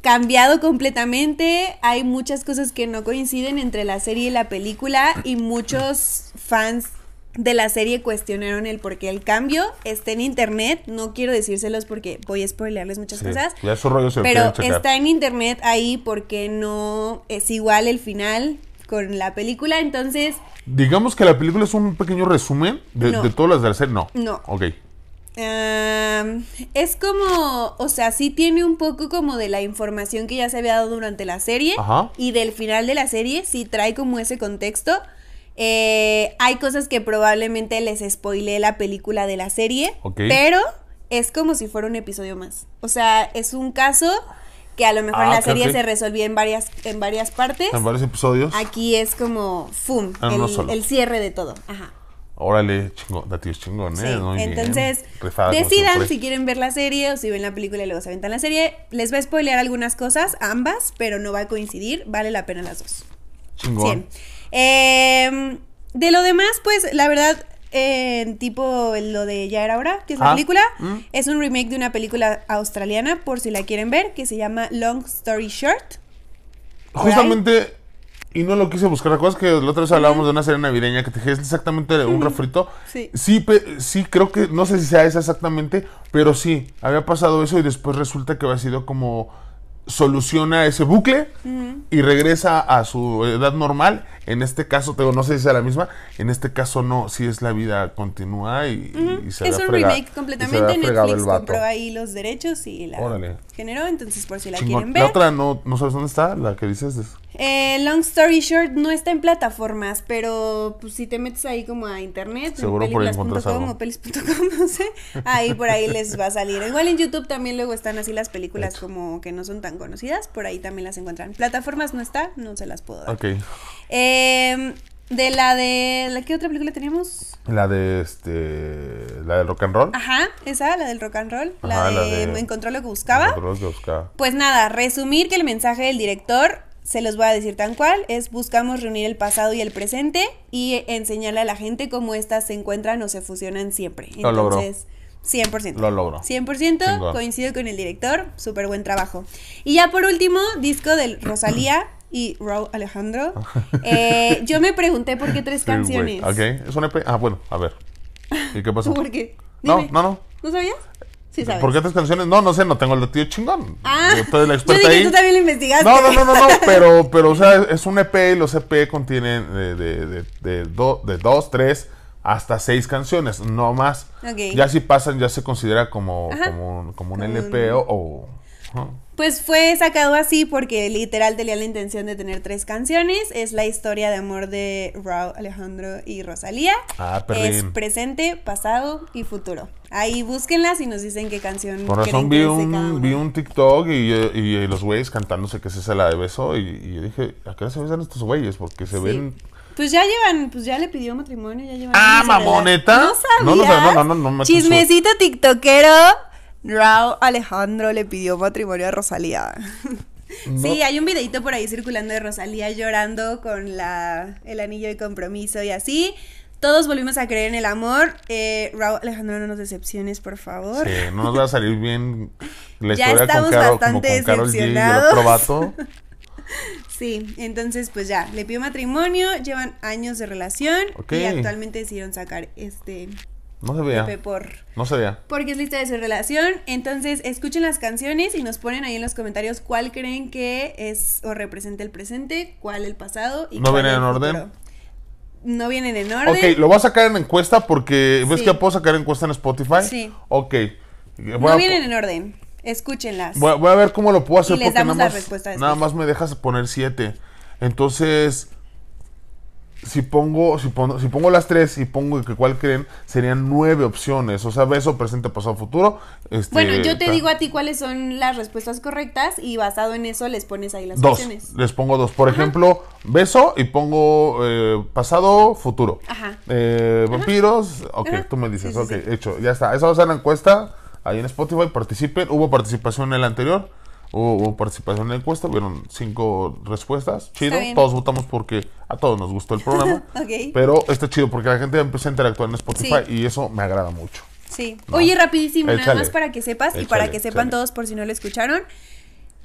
Speaker 3: Cambiado completamente, hay muchas cosas que no coinciden entre la serie y la película y muchos fans de la serie cuestionaron el por qué el cambio está en internet, no quiero decírselos porque voy a spoilearles muchas
Speaker 2: Sí.
Speaker 3: cosas,
Speaker 2: Ya su rollo se
Speaker 3: pero está en internet ahí porque no es igual el final con la película, entonces
Speaker 2: Digamos que la película es un pequeño resumen de,
Speaker 3: No.
Speaker 2: de todas las de la serie. No.
Speaker 3: No.
Speaker 2: Ok.
Speaker 3: Es como, o sea, sí tiene un poco como de la información que ya se había dado durante la serie
Speaker 2: Ajá.
Speaker 3: y del final de la serie, sí trae como ese contexto. Eh, hay cosas que probablemente les spoileé la película de la serie, pero es como si fuera un episodio más. O sea, es un caso que a lo mejor
Speaker 2: Ah,
Speaker 3: en la serie se resolvió en varias, en varias partes.
Speaker 2: En varios episodios.
Speaker 3: Aquí es como, ¡fum!
Speaker 2: Ah,
Speaker 3: el, el cierre de todo. Ajá.
Speaker 2: Órale, chingón. Datíos chingón,
Speaker 3: Sí,
Speaker 2: ¿eh? Muy
Speaker 3: entonces decidan si quieren ver la serie o si ven la película y luego se aventan la serie. Les va a spoilear algunas cosas, ambas, pero no va a coincidir. Vale la pena las dos.
Speaker 2: Chingón.
Speaker 3: Sí. Eh, de lo demás, pues la verdad, eh, tipo lo de Ya era hora, que es la
Speaker 2: Ah,
Speaker 3: película,
Speaker 2: mm.
Speaker 3: es un remake de una película australiana, por si la quieren ver, que se llama Long Story Short.
Speaker 2: Justamente y no lo quise buscar. ¿Recuerdas que la otra vez hablábamos de una serie navideña que te dije es exactamente un refrito?
Speaker 3: Sí.
Speaker 2: Sí, pe- sí, creo que, no sé si sea esa exactamente, pero sí, había pasado eso y después resulta que había sido como soluciona ese bucle y regresa a su edad normal. En este caso, te digo, no sé si sea la misma, en este caso no, si es la vida continua y, y se
Speaker 3: es un
Speaker 2: frega-
Speaker 3: remake completamente. Netflix compró ahí los derechos y la
Speaker 2: Órale.
Speaker 3: generó. Entonces, por si la
Speaker 2: Chingón.
Speaker 3: quieren ver.
Speaker 2: La otra no, no sabes dónde está, la que dices. es-
Speaker 3: Eh, long story short, no está en plataformas, pero pues, si te metes ahí como a internet,
Speaker 2: Seguro por
Speaker 3: o pelis.com, no sé, ahí por ahí les va a salir. Igual en YouTube también luego están así las películas como que no son tan conocidas, por ahí también las encuentran. Plataformas no está, no se las puedo dar.
Speaker 2: Ok.
Speaker 3: Eh, de la de, ¿la qué otra película teníamos?
Speaker 2: La de este. La del rock and roll.
Speaker 3: Ajá, esa, la del rock and roll, la,
Speaker 2: Ajá, la
Speaker 3: de,
Speaker 2: de-
Speaker 3: Encontró lo que buscaba.
Speaker 2: Nosotros que buscaba.
Speaker 3: Pues nada, resumir que el mensaje del director, se los voy a decir tan cual, es buscamos reunir el pasado y el presente y enseñarle a la gente cómo éstas se encuentran o se fusionan siempre.
Speaker 2: Lo logró.
Speaker 3: Entonces, 100%.
Speaker 2: Lo logró.
Speaker 3: 100%
Speaker 2: Chingón.
Speaker 3: coincido con el director, súper buen trabajo. Y ya por último, disco de Rosalía y Raúl Alejandro. Eh, yo me pregunté por qué tres
Speaker 2: Sí,
Speaker 3: canciones.
Speaker 2: Ok, es un EP. Ah, bueno, a ver. ¿Y qué pasó?
Speaker 3: ¿Tú por qué?
Speaker 2: No, no, no.
Speaker 3: ¿No sabías? Sí sabes.
Speaker 2: ¿Por qué tres canciones? No, no sé, no tengo el datillo chingón.
Speaker 3: Ah,
Speaker 2: Yo la
Speaker 3: yo
Speaker 2: experta
Speaker 3: dije
Speaker 2: ahí.
Speaker 3: tú también lo investigaste.
Speaker 2: No, no, no, no, no, pero, pero, o sea, es un EP y los EP contienen de, de, de, de, do- de dos, tres, hasta seis canciones, no más.
Speaker 3: Ok.
Speaker 2: Ya si pasan, ya se considera como, como, un- como un
Speaker 3: Como
Speaker 2: LP o... o-.
Speaker 3: Pues fue sacado así porque literal tenía la intención de tener tres canciones. Es la historia de amor de Raúl Alejandro y Rosalía.
Speaker 2: Ah,
Speaker 3: es presente, pasado y futuro. Ahí búsquenlas y nos dicen qué canción.
Speaker 2: Con razón vi un, vi un TikTok y, y- y los güeyes cantándose que es esa la de beso y, y yo dije, ¿a qué hora se besan estos güeyes? Porque se
Speaker 3: Sí.
Speaker 2: ven...
Speaker 3: Pues ya llevan, pues ya le pidió matrimonio, ya llevan.
Speaker 2: Ah, mamoneta.
Speaker 3: ¿No
Speaker 2: No, no sabía, no, no, no, no me acuerdo.
Speaker 3: Chismecito tiktokero. Raúl Alejandro le pidió matrimonio a Rosalía. Sí, hay un videito por ahí circulando de Rosalía llorando con la, el anillo de compromiso y así. Todos volvimos a creer en el amor. Eh, Raúl Alejandro, no nos decepciones, por favor.
Speaker 2: Sí, no nos va a salir bien la
Speaker 3: Ya
Speaker 2: historia con
Speaker 3: estamos
Speaker 2: Carol, como
Speaker 3: bastante
Speaker 2: con Carol G y el
Speaker 3: decepcionados.
Speaker 2: otro vato.
Speaker 3: Sí, entonces pues ya, le pidió matrimonio, llevan años de relación
Speaker 2: Ok.
Speaker 3: y actualmente decidieron sacar este
Speaker 2: No se veía.
Speaker 3: EP por,
Speaker 2: No se veía.
Speaker 3: porque es lista de su relación. Entonces, escuchen las canciones y nos ponen ahí en los comentarios cuál creen que es o representa el presente, cuál el pasado y
Speaker 2: ¿No
Speaker 3: cuál el
Speaker 2: en orden?
Speaker 3: No vienen en orden.
Speaker 2: Ok, lo voy a sacar en encuesta porque. ¿Ves
Speaker 3: Sí.
Speaker 2: que puedo sacar encuesta en Spotify?
Speaker 3: Sí.
Speaker 2: Ok. Voy
Speaker 3: no
Speaker 2: a,
Speaker 3: vienen en orden. Escúchenlas.
Speaker 2: voy a- voy a ver cómo lo puedo hacer
Speaker 3: Y les
Speaker 2: porque
Speaker 3: damos
Speaker 2: nada
Speaker 3: la
Speaker 2: más, nada más me dejas poner siete. Entonces. Si pongo, si pongo, si pongo las tres y pongo que cuál creen, serían nueve opciones. O sea, beso, presente, pasado, futuro. Este,
Speaker 3: bueno, yo te digo a ti cuáles son las respuestas correctas y basado en eso les pones ahí las
Speaker 2: Dos.
Speaker 3: opciones.
Speaker 2: Les pongo dos. Por ejemplo, beso y pongo eh, pasado, futuro.
Speaker 3: Ajá.
Speaker 2: Eh, vampiros, ok,
Speaker 3: Ajá.
Speaker 2: tú me dices,
Speaker 3: Sí, sí,
Speaker 2: ok,
Speaker 3: sí.
Speaker 2: hecho, ya está. Esa va a ser la encuesta. Ahí en Spotify participen. Hubo participación en el anterior. Hubo, hubo participación en la encuesta. Hubieron cinco respuestas. Chido. Todos votamos porque a todos nos gustó el programa. Pero está chido porque la gente empieza a interactuar en Spotify
Speaker 3: Sí.
Speaker 2: y eso me agrada mucho.
Speaker 3: Sí.
Speaker 2: No.
Speaker 3: Oye, rapidísimo, nada más para que sepas y para que sepan
Speaker 2: échale.
Speaker 3: todos por si no lo escucharon.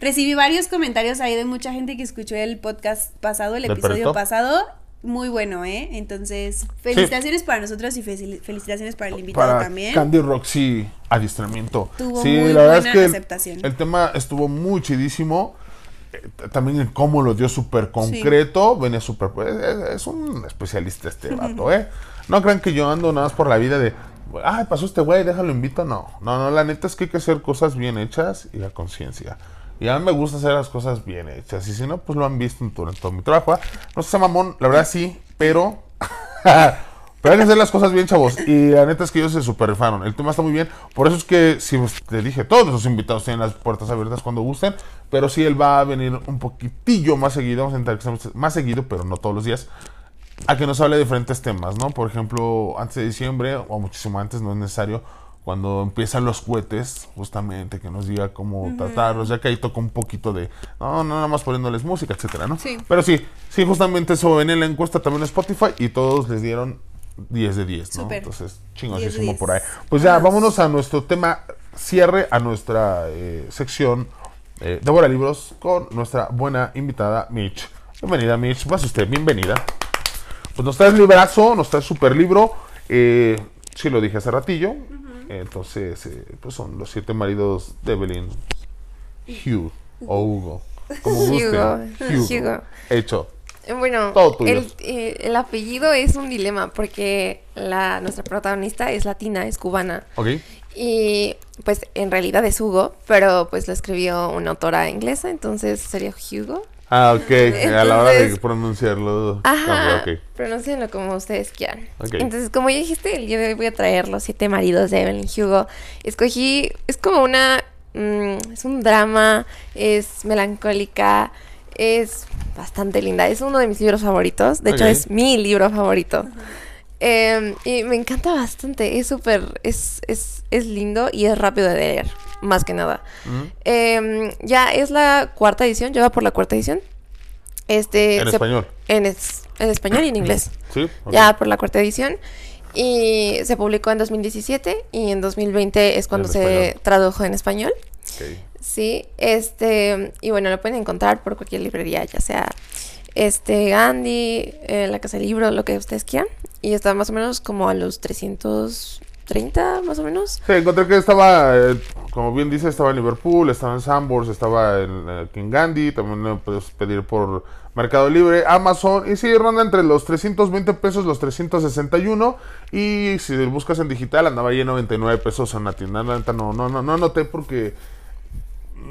Speaker 3: Recibí varios comentarios ahí de mucha gente que escuchó el podcast pasado, el
Speaker 2: ¿Del
Speaker 3: episodio
Speaker 2: perrito?
Speaker 3: pasado. Muy bueno, ¿eh? Entonces, felicitaciones para nosotros y fel- felicitaciones para el invitado
Speaker 2: Para
Speaker 3: también.
Speaker 2: Candy Roxy adiestramiento.
Speaker 3: Tuvo
Speaker 2: sí,
Speaker 3: muy
Speaker 2: la verdad
Speaker 3: buena
Speaker 2: es que el-
Speaker 3: aceptación.
Speaker 2: El, tema estuvo muy chidísimo. Eh, También en cómo lo dio súper concreto. Venía súper. pues, es, es un especialista este vato, ¿eh? No crean que yo ando nada más por la vida de. Ay, pasó este güey, déjalo invito. No, no, no. La neta es que hay que hacer cosas bien hechas y a conciencia. Y a mí me gusta hacer las cosas bien hechas. Y si no, pues lo han visto en todo, todo mi trabajo. ¿eh? No sé, mamón, la verdad sí, pero. Pero hay que hacer las cosas bien, chavos. Y la neta es que ellos se super rifaron. El tema está muy bien. Por eso es que, si te dije, todos los invitados tienen las puertas abiertas cuando gusten. Pero sí, él va a venir un poquitillo más seguido. Vamos a intentar que sea más seguido, pero no todos los días. A que nos hable de diferentes temas, ¿no? Por ejemplo, antes de diciembre, o muchísimo antes, no es necesario. Cuando empiezan los cohetes, justamente, que nos diga cómo tratarlos, ya que ahí toca un poquito de, no, no, nada más poniéndoles música, etcétera, ¿no?
Speaker 3: Sí.
Speaker 2: Pero sí, sí, justamente eso venía en la encuesta también en Spotify y todos les dieron 10 de 10, ¿no?
Speaker 3: Súper.
Speaker 2: Entonces,
Speaker 3: 10 de
Speaker 2: chingoncísimo
Speaker 3: 10.
Speaker 2: por ahí. Pues ya,
Speaker 3: Vámonos.
Speaker 2: a nuestro tema cierre, a nuestra eh, sección eh, Devora Libros con nuestra buena invitada Mitch. Bienvenida, Mitch. Pase usted, bienvenida. Pues nos traes librazo, nos traes super libro. Eh, sí, lo dije hace ratillo. Entonces, eh, pues son los siete maridos de Evelyn Hugh o Hugo. Como guste.
Speaker 4: Hugo, Hugo.
Speaker 2: Hecho.
Speaker 4: Bueno, el, eh, el apellido es un dilema porque la, nuestra protagonista es latina, es cubana.
Speaker 2: Ok.
Speaker 4: Y pues en realidad es Hugo, pero pues lo escribió una autora inglesa, entonces sería Hugo.
Speaker 2: Ah, ok. A la hora de pronunciarlo.
Speaker 4: Ajá,
Speaker 2: Ok, ok.
Speaker 4: pronúncienlo como ustedes quieran.
Speaker 2: Ok.
Speaker 4: Entonces, como ya dijiste, el día de hoy voy a traer los siete maridos de Evelyn Hugo. Escogí, es como una, mm, es un drama, es melancólica, es bastante linda. Es uno de mis libros favoritos, de hecho es mi libro favorito. Eh, y me encanta bastante, es súper, es, es, es lindo y es rápido de leer, más que nada. Eh, ya es la cuarta edición, lleva por la cuarta edición. Este,
Speaker 2: En
Speaker 4: se-
Speaker 2: español.
Speaker 4: En, es- en español y en inglés.
Speaker 2: Sí.
Speaker 4: Ya por la cuarta edición. Y se publicó en 2017 y en 2020 es cuando
Speaker 2: En
Speaker 4: se
Speaker 2: español.
Speaker 4: tradujo en español.
Speaker 2: Ok.
Speaker 4: Sí, este, y bueno, lo pueden encontrar por cualquier librería, ya sea este Gandhi, eh, la Casa del Libro, lo que ustedes quieran. Y está más o menos como a los 330, más o menos.
Speaker 2: Sí, encontré que estaba, eh, como bien dice, estaba en Liverpool, estaba en Sambors, estaba en eh, King Gandhi, también puedes pedir por Mercado Libre, Amazon, y sí, ronda entre los 320 pesos, los 361, y si buscas en digital, andaba ahí en 99 pesos en la tienda, no, no, no, no anoté porque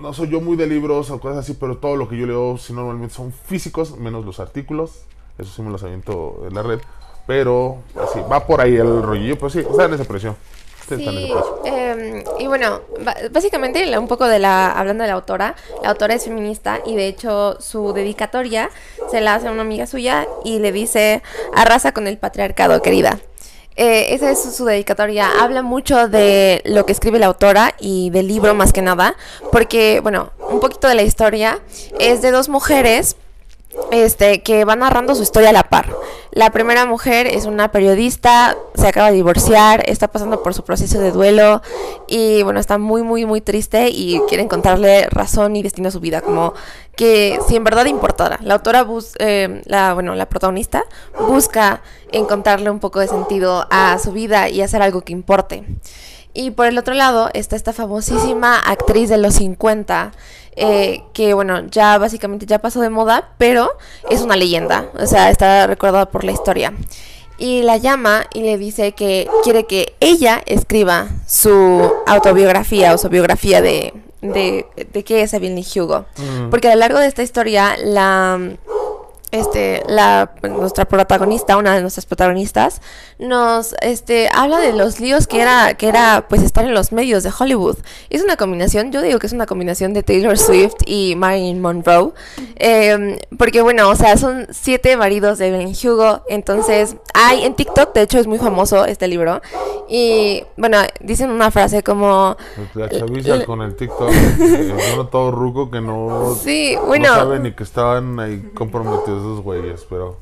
Speaker 2: no soy yo muy de libros o cosas así, pero todo lo que yo leo, si normalmente son físicos, menos los artículos, eso sí me los aviento en la red, pero así, va por ahí el rollillo, pues sí, está en ese precio. Sí,
Speaker 4: em, y bueno, básicamente un poco de la, hablando de la autora, la autora es feminista y de hecho su dedicatoria se la hace a una amiga suya y le dice, arrasa con el patriarcado, querida. Eh, esa es su dedicatoria. Habla mucho de lo que escribe la autora y del libro más que nada, porque, bueno, un poquito de la historia es de dos mujeres este, que va narrando su historia a la par. La primera mujer es una periodista, se acaba de divorciar, está pasando por su proceso de duelo y bueno, está muy, muy, muy triste y quiere encontrarle razón y destino a su vida, como que si en verdad importara. La autora, eh, la, bueno, la protagonista busca encontrarle un poco de sentido a su vida y hacer algo que importe. Y por el otro lado está esta famosísima actriz de los 50, eh, que bueno, ya básicamente ya pasó de moda, pero es una leyenda, o sea, está recordada por la historia. Y la llama y le dice que quiere que ella escriba su autobiografía o su biografía de, de, de qué es Evelyn Hugo. Porque a lo largo de esta historia, la, este, la, nuestra protagonista, una de nuestras protagonistas, nos este, habla de los líos que era, que era pues estar en los medios de Hollywood. Es una combinación, yo digo que es una combinación de Taylor Swift y Marilyn Monroe. Eh, porque bueno, o sea, son siete maridos de Evelyn Hugo. Entonces, hay en TikTok, de hecho es muy famoso este libro. Y bueno, dicen una frase como...
Speaker 2: La chaviza con el TikTok, eh, uno todo ruco que no,
Speaker 4: Sí,
Speaker 2: no
Speaker 4: bueno.
Speaker 2: sabe ni que estaban ahí comprometidos esos güeyes, pero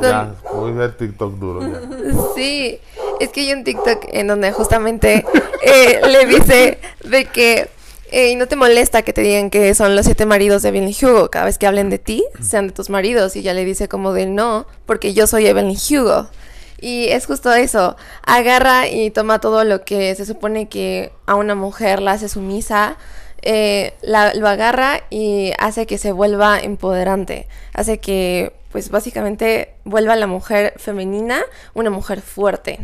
Speaker 2: ya, voy a ver TikTok duro ya.
Speaker 4: Sí, es que hay un TikTok en donde justamente eh, le dice de que eh, no te molesta que te digan que son los siete maridos de Evelyn Hugo cada vez que hablen de ti, sean de tus maridos. Y ella le dice como de no, porque yo soy Evelyn Hugo. Y es justo eso, agarra y toma todo lo que se supone que a una mujer la hace sumisa, eh, la- lo agarra y hace que se vuelva empoderante, hace que pues básicamente vuelva la mujer femenina una mujer fuerte.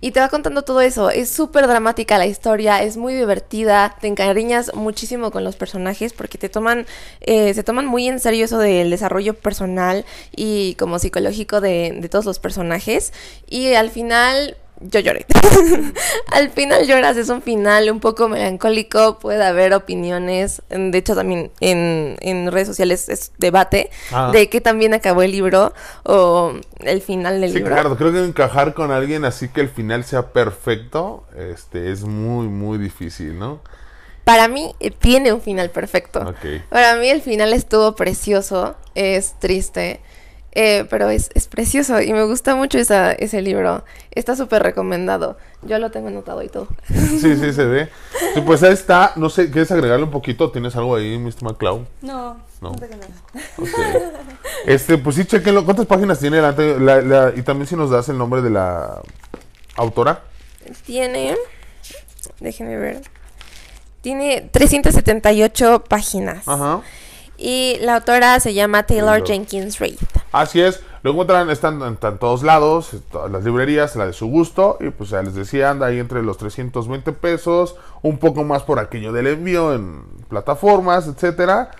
Speaker 4: Y te va contando todo eso, es súper dramática la historia, es muy divertida, te encariñas muchísimo con los personajes porque te toman, eh, se toman muy en serio eso del desarrollo personal y como psicológico de todos los personajes. Y al final yo lloré. Al final lloras, es un final un poco melancólico, puede haber opiniones, de hecho también en, en redes sociales es debate
Speaker 2: Ah.
Speaker 4: de que también acabó el libro o el final del
Speaker 2: Sí,
Speaker 4: libro.
Speaker 2: claro, creo que encajar con alguien así que el final sea perfecto, este, es muy, muy difícil, ¿no?
Speaker 4: Para mí eh, tiene un final perfecto. Para mí el final estuvo precioso, es triste, eh, pero es, es precioso y me gusta mucho esa, ese libro. Está súper recomendado. Yo lo tengo anotado y todo.
Speaker 2: Sí, sí, se ve. Sí, pues ahí está, no sé, ¿quieres agregarle un poquito? ¿Tienes algo ahí, Mr. McCloud?
Speaker 3: No.
Speaker 2: No. Ok. Este, pues sí, chequenlo. ¿Cuántas páginas tiene? La, la- la- y también si nos das el nombre de la autora.
Speaker 4: Tiene, déjenme ver, tiene 378 páginas.
Speaker 2: Ajá.
Speaker 4: Y la autora se llama Taylor
Speaker 2: Taylor.
Speaker 4: Jenkins Reid.
Speaker 2: Así es, lo encuentran, están en, en todos lados, en todas las librerías, la de su gusto, y pues ya les decía, anda ahí entre los 320 pesos, un poco más por aquello del envío en plataformas, etcétera.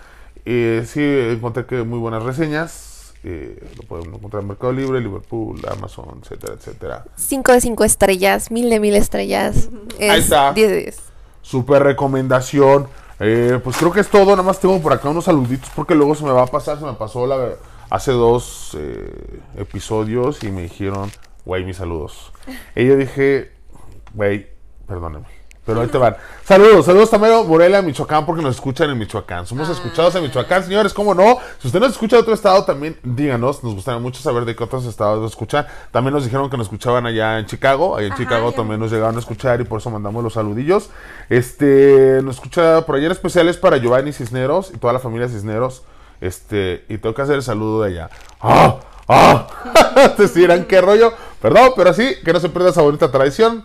Speaker 2: Eh, sí, encontré que muy buenas reseñas, eh, lo pueden encontrar en Mercado Libre, Liverpool, Amazon, etcétera, etcétera.
Speaker 4: 5 de 5 estrellas, mil de mil estrellas. Es
Speaker 2: Ahí está.
Speaker 4: 10 de 10.
Speaker 2: Super recomendación. Eh, pues creo que es todo. Nada más tengo por acá unos saluditos porque luego se me va a pasar. Se me pasó la, hace dos eh, episodios y me dijeron, güey, mis saludos. Yo dije, güey, perdóname. Pero ahí te van. Saludos, saludos también a Morelia, Michoacán, porque nos escuchan en Michoacán. Somos escuchados en Michoacán, señores, ¿cómo no? Si usted nos escucha de otro estado, también díganos. Nos gustaría mucho saber de qué otros estados nos escuchan. También nos dijeron que nos escuchaban allá en Chicago. Allá en Chicago
Speaker 3: ya.
Speaker 2: también nos llegaron a escuchar y por eso mandamos los saludillos. Este, nos escucha por ayer especiales para Giovanni Cisneros y toda la familia Cisneros. Este, y tengo que hacer el saludo de allá. ¡Ah! ¡Ah! Te dirán qué rollo. Perdón, pero sí, que no se pierda esa bonita tradición.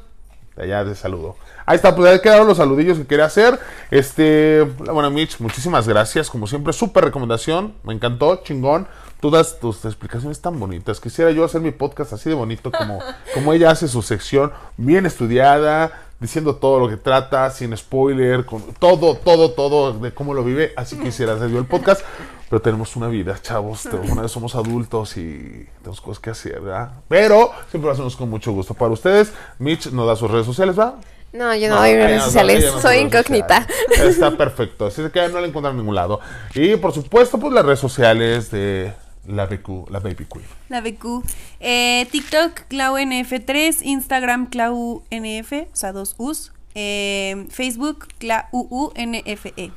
Speaker 2: De allá de saludo. Ahí está, pues ahí quedaron los saludillos que quería hacer. Este, bueno, Mitch, muchísimas gracias. Como siempre, súper recomendación. Me encantó, chingón. Todas tus explicaciones tan bonitas. Quisiera yo hacer mi podcast así de bonito como, como ella hace su sección, bien estudiada, diciendo todo lo que trata, sin spoiler, con todo, todo, todo de cómo lo vive. Así quisiera hacer yo el podcast. Pero tenemos una vida, chavos. Tenemos una vez somos adultos y tenemos cosas que hacer, ¿verdad? Pero siempre lo hacemos con mucho gusto para ustedes. Mitch nos da sus redes sociales, ¿va?
Speaker 4: No, yo no, doy
Speaker 2: ella
Speaker 4: redes
Speaker 2: no-
Speaker 4: sociales.
Speaker 2: no
Speaker 4: Soy incógnita.
Speaker 2: sociales. Está perfecto. Así que no la encuentran en ningún lado. Y por supuesto, pues las redes sociales de la BQ, la Baby Queen.
Speaker 3: La BQ. Eh, TikTok, ClauNF3, Instagram, ClauNF, o sea, dos U's. Eh, Facebook, ClauUNFE.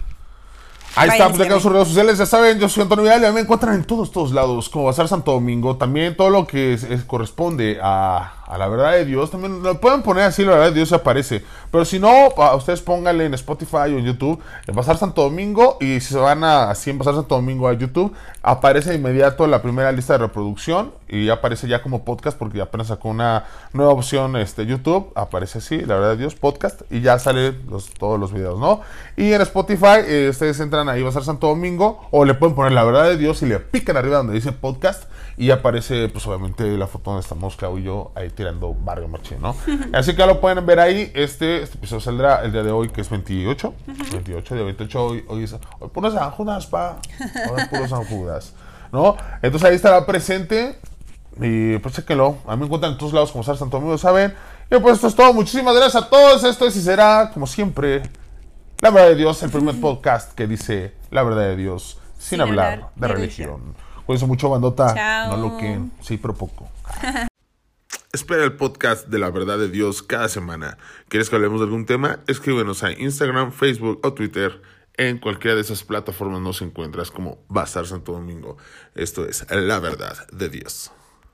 Speaker 2: Ahí está,
Speaker 3: Vayan,
Speaker 2: ya quedan
Speaker 3: síganme.
Speaker 2: sus redes sociales, ya saben, yo soy Antonio Vidal, ya me encuentran en todos, todos lados, como Bazar Santo Domingo, también todo lo que es- es- corresponde a, a la verdad de Dios, también lo pueden poner así, la verdad de Dios aparece, pero si no, ustedes pónganle en Spotify o en YouTube, en Bazar Santo Domingo, y si se van a, así en Bazar Santo Domingo a YouTube, aparece de inmediato la primera lista de reproducción, y aparece ya como podcast, porque apenas sacó una nueva opción, este, YouTube, aparece así, la verdad de Dios, podcast, y ya salen los, todos los videos, ¿no? Y en Spotify, eh, ustedes entran ahí, ser Santo Domingo, o le pueden poner la verdad de Dios y le pican arriba donde dice podcast, y aparece, pues obviamente, la foto donde estamos Clau y yo ahí tirando Barrio Marchín, ¿no? Así que ya lo pueden ver ahí. Este, este episodio saldrá el día de hoy, que es 28. 28, de 28, hoy, hoy es. Hoy puros San Judas, pa. Hoy es puro San Judas, ¿no? Entonces ahí estará presente. Y pues chequenlo. A mí me encuentran en todos lados como Sar Santo Domingo, ¿saben? Y pues esto es todo. Muchísimas gracias a todos. Esto es y será, como siempre, la verdad de Dios, el primer podcast que dice la verdad de Dios sin,
Speaker 3: Sin
Speaker 2: hablar,
Speaker 3: hablar
Speaker 2: de
Speaker 3: de
Speaker 2: religión. Cuídense mucho, bandota.
Speaker 3: Chao.
Speaker 2: No lo que, sí, pero poco.
Speaker 1: Espera el podcast de la verdad de Dios cada semana. ¿Quieres que hablemos de algún tema? Escríbenos a Instagram, Facebook o Twitter. En cualquiera de esas plataformas nos encuentras como Bazar Santo Domingo. Esto es la verdad de Dios.